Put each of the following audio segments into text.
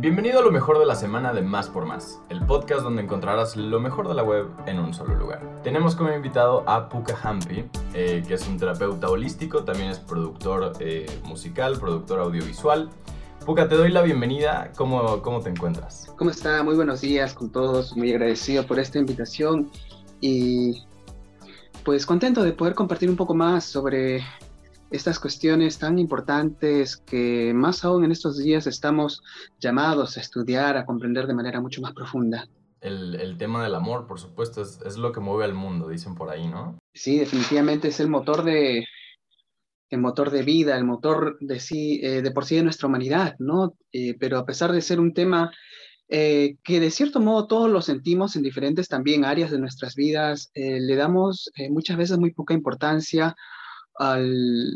Bienvenido a lo mejor de la semana de Más por Más, el podcast donde encontrarás lo mejor de la web en un solo lugar. Tenemos como invitado a Puka Hampi, eh, que es un terapeuta holístico, también es productor eh, musical, productor audiovisual. Puka, te doy la bienvenida. ¿Cómo, ¿Cómo te encuentras? ¿Cómo está? Muy buenos días con todos. Muy agradecido por esta invitación y pues contento de poder compartir un poco más sobre estas cuestiones tan importantes que más aún en estos días estamos llamados a estudiar, a comprender de manera mucho más profunda. El, el tema del amor, por supuesto, es, es, lo que mueve al mundo, dicen por ahí, ¿no? Sí, definitivamente es el motor de, el motor de vida, el motor de sí, eh, de por sí de nuestra humanidad, ¿no? Eh, pero a pesar de ser un tema eh, que de cierto modo todos lo sentimos en diferentes también áreas de nuestras vidas, eh, le damos eh, muchas veces muy poca importancia al,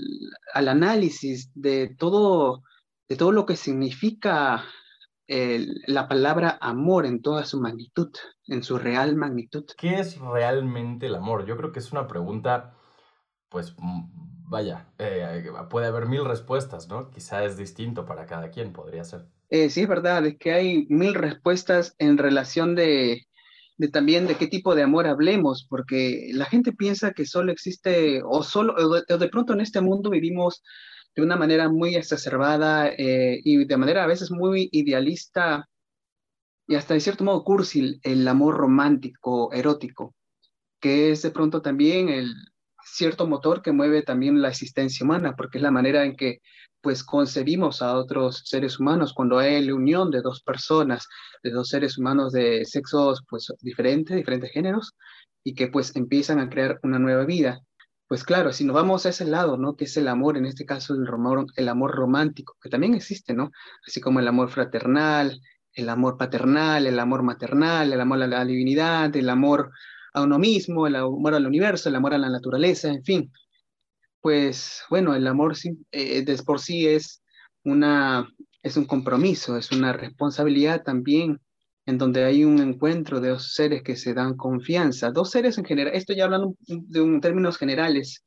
al análisis de todo, de todo lo que significa el, la palabra amor en toda su magnitud, en su real magnitud. ¿Qué es realmente el amor? Yo creo que es una pregunta, pues, vaya, eh, puede haber mil respuestas, ¿no? Quizá es distinto para cada quien, podría ser. Eh, sí, es verdad, es que hay mil respuestas en relación de, de también de qué tipo de amor hablemos, porque la gente piensa que solo existe, o solo, o de, pronto en este mundo vivimos de una manera muy exacerbada eh, y de manera a veces muy idealista y hasta de cierto modo cursi el amor romántico, erótico, que es de pronto también el cierto motor que mueve también la existencia humana, porque es la manera en que pues concebimos a otros seres humanos cuando hay la unión de dos personas, de dos seres humanos de sexos pues diferentes, diferentes géneros, y que pues empiezan a crear una nueva vida. Pues claro, si nos vamos a ese lado, ¿no? Que es el amor, en este caso el amor, el amor romántico, que también existe, ¿no? Así como el amor fraternal, el amor paternal, el amor maternal, el amor a la divinidad, el amor a uno mismo, el amor al universo, el amor a la naturaleza, en fin. Pues bueno, el amor eh, de por sí es, una, es un compromiso, es una responsabilidad también en donde hay un encuentro de dos seres que se dan confianza. Dos seres en general, esto ya hablando de un, términos generales,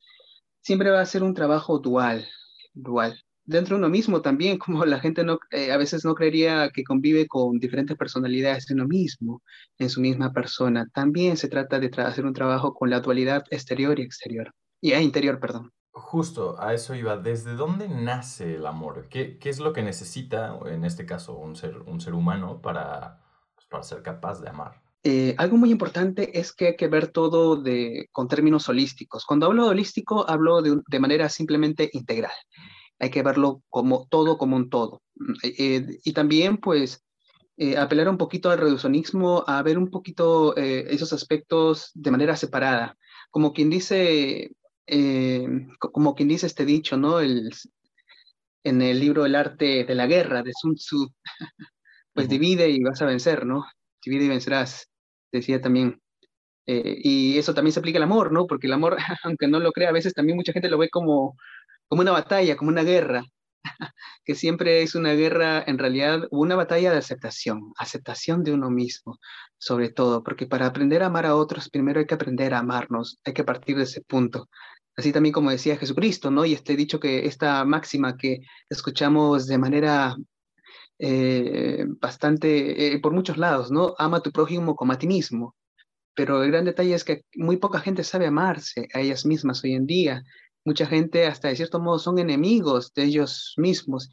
siempre va a ser un trabajo dual, dual. Dentro de uno mismo también, como la gente no, eh, a veces no creería que convive con diferentes personalidades en uno mismo, en su misma persona. También se trata de hacer un trabajo con la dualidad exterior y exterior, y eh, interior, perdón. Justo, a eso iba. ¿Desde dónde nace el amor? ¿Qué, qué es lo que necesita, en este caso, un ser, un ser humano para, pues, para ser capaz de amar? Eh, algo muy importante es que hay que ver todo de, con términos holísticos. Cuando hablo de holístico, hablo de, de manera simplemente integral. Hay que verlo como todo, como un todo. Eh, y también, pues, eh, apelar un poquito al reduccionismo, a ver un poquito eh, esos aspectos de manera separada. Como quien dice, eh, como quien dice este dicho, ¿no? El, en el libro El arte de la guerra de Sun Tzu, pues uh -huh. divide y vas a vencer, ¿no? Divide y vencerás, decía también. Eh, y eso también se aplica al amor, ¿no? Porque el amor, aunque no lo crea, a veces también mucha gente lo ve como, como una batalla, como una guerra, que siempre es una guerra, en realidad, una batalla de aceptación, aceptación de uno mismo, sobre todo, porque para aprender a amar a otros, primero hay que aprender a amarnos, hay que partir de ese punto. Así también como decía Jesucristo, ¿no? Y este dicho que esta máxima que escuchamos de manera eh, bastante, eh, por muchos lados, ¿no? Ama tu prójimo como a ti mismo. Pero el gran detalle es que muy poca gente sabe amarse a ellas mismas hoy en día. Mucha gente hasta de cierto modo son enemigos de ellos mismos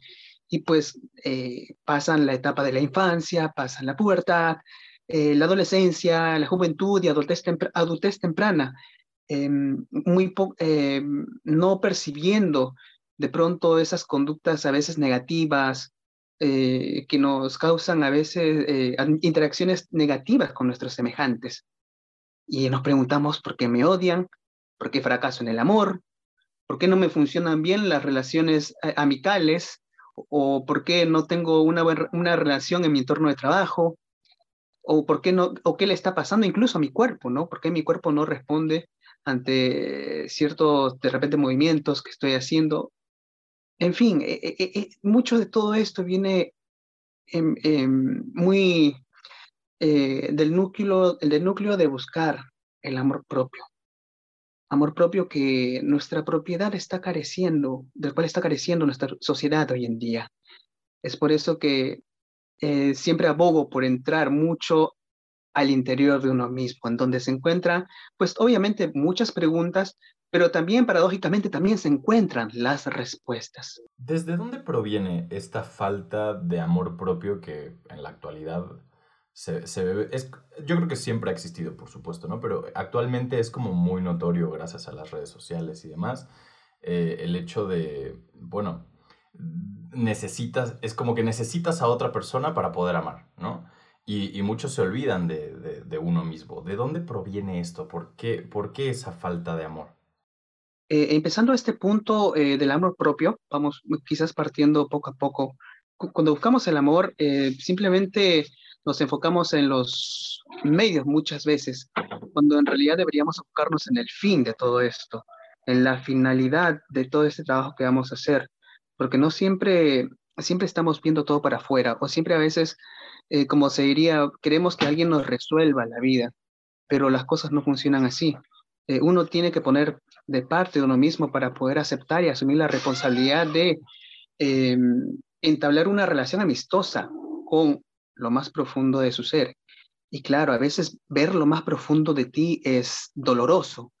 y pues eh, pasan la etapa de la infancia, pasan la pubertad, eh, la adolescencia, la juventud y adultez, adultez temprana, eh, muy no percibiendo de pronto esas conductas a veces negativas eh, que nos causan a veces interacciones negativas con nuestros semejantes. Y nos preguntamos por qué me odian, por qué fracaso en el amor, por qué no me funcionan bien las relaciones eh, amicales o por qué no tengo una, una relación en mi entorno de trabajo o por qué no o qué le está pasando incluso a mi cuerpo, ¿no? ¿Por qué mi cuerpo no responde ante ciertos de repente movimientos que estoy haciendo? En fin, eh, eh, mucho de todo esto viene en, en muy del núcleo del núcleo de buscar el amor propio amor propio que nuestra propiedad está careciendo, del cual está careciendo nuestra sociedad hoy en día. Es por eso que eh, siempre abogo por entrar mucho al interior de uno mismo, en donde se encuentran, pues obviamente muchas preguntas, pero también paradójicamente también se encuentran las respuestas. ¿Desde dónde proviene esta falta de amor propio que en la actualidad se, se ve? Es, yo creo que siempre ha existido, por supuesto, ¿no? Pero actualmente es como muy notorio gracias a las redes sociales y demás, eh, el hecho de, bueno, necesitas, es como que necesitas a otra persona para poder amar, ¿no? Y, muchos se olvidan de, uno mismo. ¿De dónde proviene esto? ¿Por qué, por qué esa falta de amor? Eh, empezando este punto eh, del amor propio, vamos quizás partiendo poco a poco. Cuando buscamos el amor, eh, simplemente nos enfocamos en los medios muchas veces, cuando en realidad deberíamos enfocarnos en el fin de todo esto, en la finalidad de todo este trabajo que vamos a hacer, porque no siempre, siempre estamos viendo todo para afuera, o siempre a veces eh, como se diría, queremos que alguien nos resuelva la vida, pero las cosas no funcionan así. Eh, uno tiene que poner de parte de uno mismo para poder aceptar y asumir la responsabilidad de em, entablar una relación amistosa con lo más profundo de su ser. Y claro, a veces ver lo más profundo de ti es doloroso,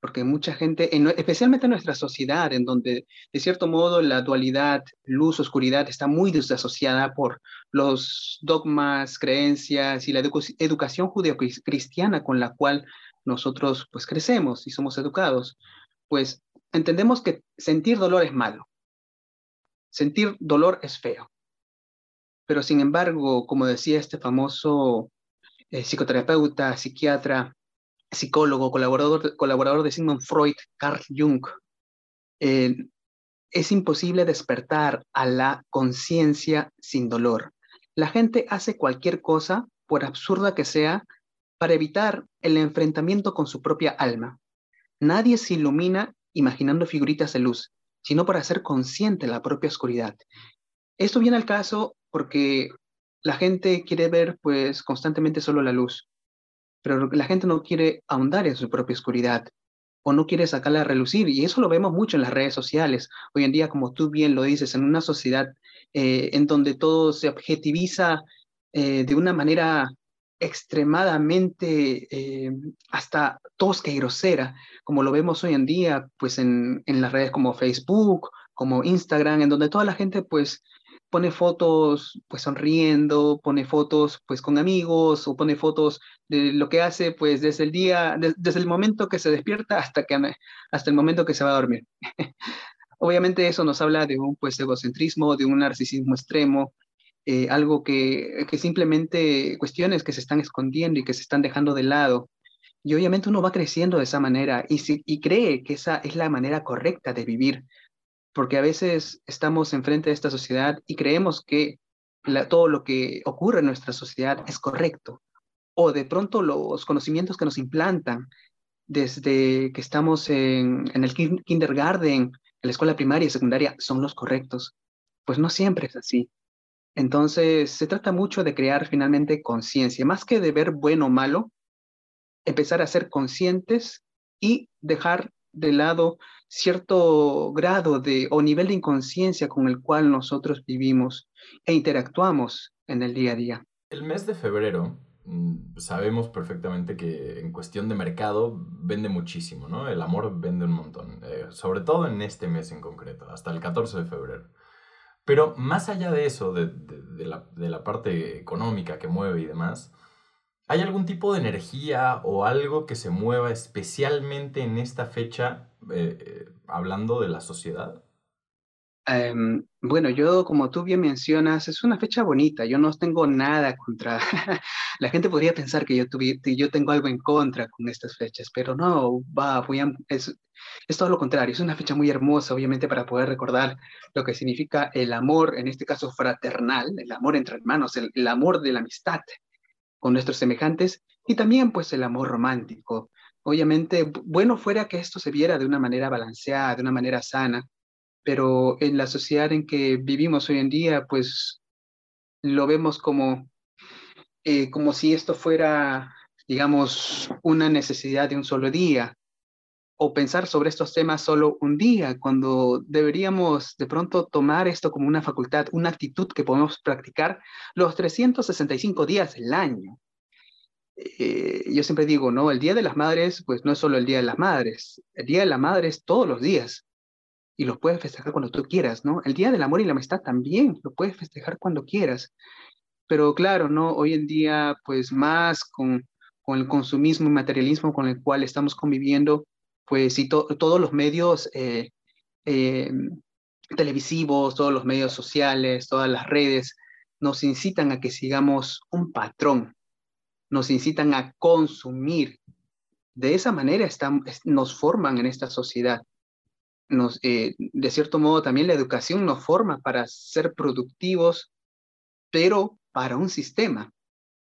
porque mucha gente, especialmente en nuestra sociedad, en donde de cierto modo la dualidad, luz, oscuridad, está muy desasociada por los dogmas, creencias y la educación judeo-cristiana con la cual nosotros pues crecemos y somos educados, pues entendemos que sentir dolor es malo, sentir dolor es feo. Pero sin embargo, como decía este famoso eh, psicoterapeuta, psiquiatra, psicólogo, colaborador, colaborador de Sigmund Freud, Carl Jung, eh, es imposible despertar a la conciencia sin dolor. La gente hace cualquier cosa, por absurda que sea, para evitar el enfrentamiento con su propia alma. Nadie se ilumina imaginando figuritas de luz, sino para ser consciente de la propia oscuridad. Esto viene al caso porque la gente quiere ver pues constantemente solo la luz pero la gente no quiere ahondar en su propia oscuridad o no quiere sacarla a relucir. Y eso lo vemos mucho en las redes sociales. Hoy en día, como tú bien lo dices, en una sociedad eh, en donde todo se objetiviza eh, de una manera extremadamente eh, hasta tosca y grosera, como lo vemos hoy en día, pues en, en las redes como Facebook, como Instagram, en donde toda la gente pues pone fotos pues sonriendo, pone fotos pues con amigos o pone fotos de lo que hace pues desde el día, desde el momento que se despierta hasta, que, hasta el momento que se va a dormir. Obviamente eso nos habla de un pues egocentrismo, de un narcisismo extremo, eh, algo que, que simplemente cuestiones que se están escondiendo y que se están dejando de lado. Y obviamente uno va creciendo de esa manera y, si, y cree que esa es la manera correcta de vivir, porque a veces estamos enfrente de esta sociedad y creemos que todo lo que ocurre en nuestra sociedad es correcto, o de pronto los conocimientos que nos implantan desde que estamos en, el kindergarten, en la escuela primaria y secundaria, son los correctos. Pues no siempre es así. Entonces, se trata mucho de crear finalmente conciencia, más que de ver bueno o malo, empezar a ser conscientes y dejar de lado cierto grado de o nivel de inconsciencia con el cual nosotros vivimos e interactuamos en el día a día. El mes de febrero mm, sabemos perfectamente que en cuestión de mercado vende muchísimo, ¿no? El amor vende un montón, eh, sobre todo en este mes en concreto, hasta el 14 de febrero. Pero más allá de eso, de, la, de la parte económica que mueve y demás, ¿Hay algún tipo de energía o algo que se mueva especialmente en esta fecha, eh, eh, hablando de la sociedad? Em, bueno, yo, como tú bien mencionas, es una fecha bonita. Yo no tengo nada contra. la gente podría pensar que yo, yo tengo algo en contra con estas fechas, pero no, va, voy es, es todo lo contrario. Es una fecha muy hermosa, obviamente, para poder recordar lo que significa el amor, en este caso fraternal, el amor entre hermanos, el amor de la amistad con nuestros semejantes y también pues el amor romántico. Obviamente, bueno fuera que esto se viera de una manera balanceada, de una manera sana, pero en la sociedad en que vivimos hoy en día, pues lo vemos como, eh, como si esto fuera, digamos, una necesidad de un solo día, o pensar sobre estos temas solo un día, cuando deberíamos de pronto tomar esto como una facultad, una actitud que podemos practicar los 365 días del año. Eh, yo siempre digo, ¿no? El Día de las Madres, pues no es solo el Día de las Madres, el Día de la Madre es todos los días y los puedes festejar cuando tú quieras, ¿no? El Día del Amor y la Amistad también lo puedes festejar cuando quieras. Pero claro, ¿no? Hoy en día, pues más con, con el consumismo y materialismo con el cual estamos conviviendo, pues sí, todos los medios eh, eh, televisivos, todos los medios sociales, todas las redes, nos incitan a que sigamos un patrón, nos incitan a consumir. De esa manera nos forman en esta sociedad. Eh, de cierto modo, también la educación nos forma para ser productivos, pero para un sistema,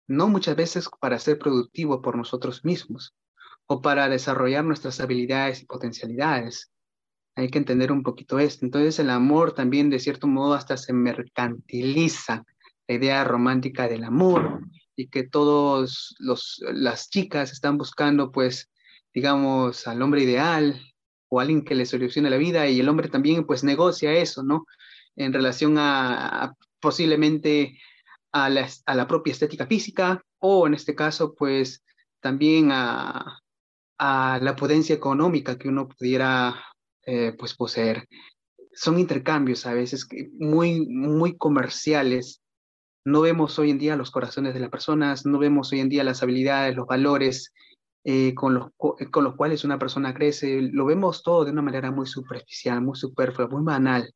no muchas veces para ser productivo por nosotros mismos o para desarrollar nuestras habilidades y potencialidades. Hay que entender un poquito esto. Entonces el amor también de cierto modo hasta se mercantiliza la idea romántica del amor y que todos los las chicas están buscando pues digamos al hombre ideal o alguien que le solucione la vida y el hombre también pues negocia eso, ¿no? En relación a, posiblemente a la, a la propia estética física o en este caso pues también a, a la potencia económica que uno pudiera eh, pues poseer. Son intercambios a veces muy, muy comerciales. No vemos hoy en día los corazones de las personas, no vemos hoy en día las habilidades, los valores eh, con, los, con los cuales una persona crece. Lo vemos todo de una manera muy superficial, muy superflua, muy banal.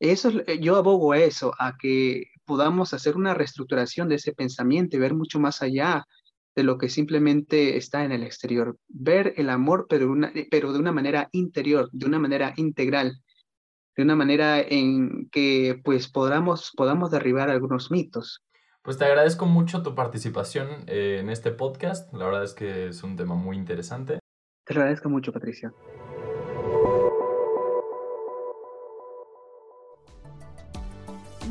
Eso, yo abogo a eso, a que podamos hacer una reestructuración de ese pensamiento ver mucho más allá de lo que simplemente está en el exterior. Ver el amor, pero, una, pero de una manera interior, de una manera integral, de una manera en que pues podamos, podamos derribar algunos mitos. Pues te agradezco mucho tu participación eh, en este podcast. La verdad es que es un tema muy interesante. Te agradezco mucho, Patricia.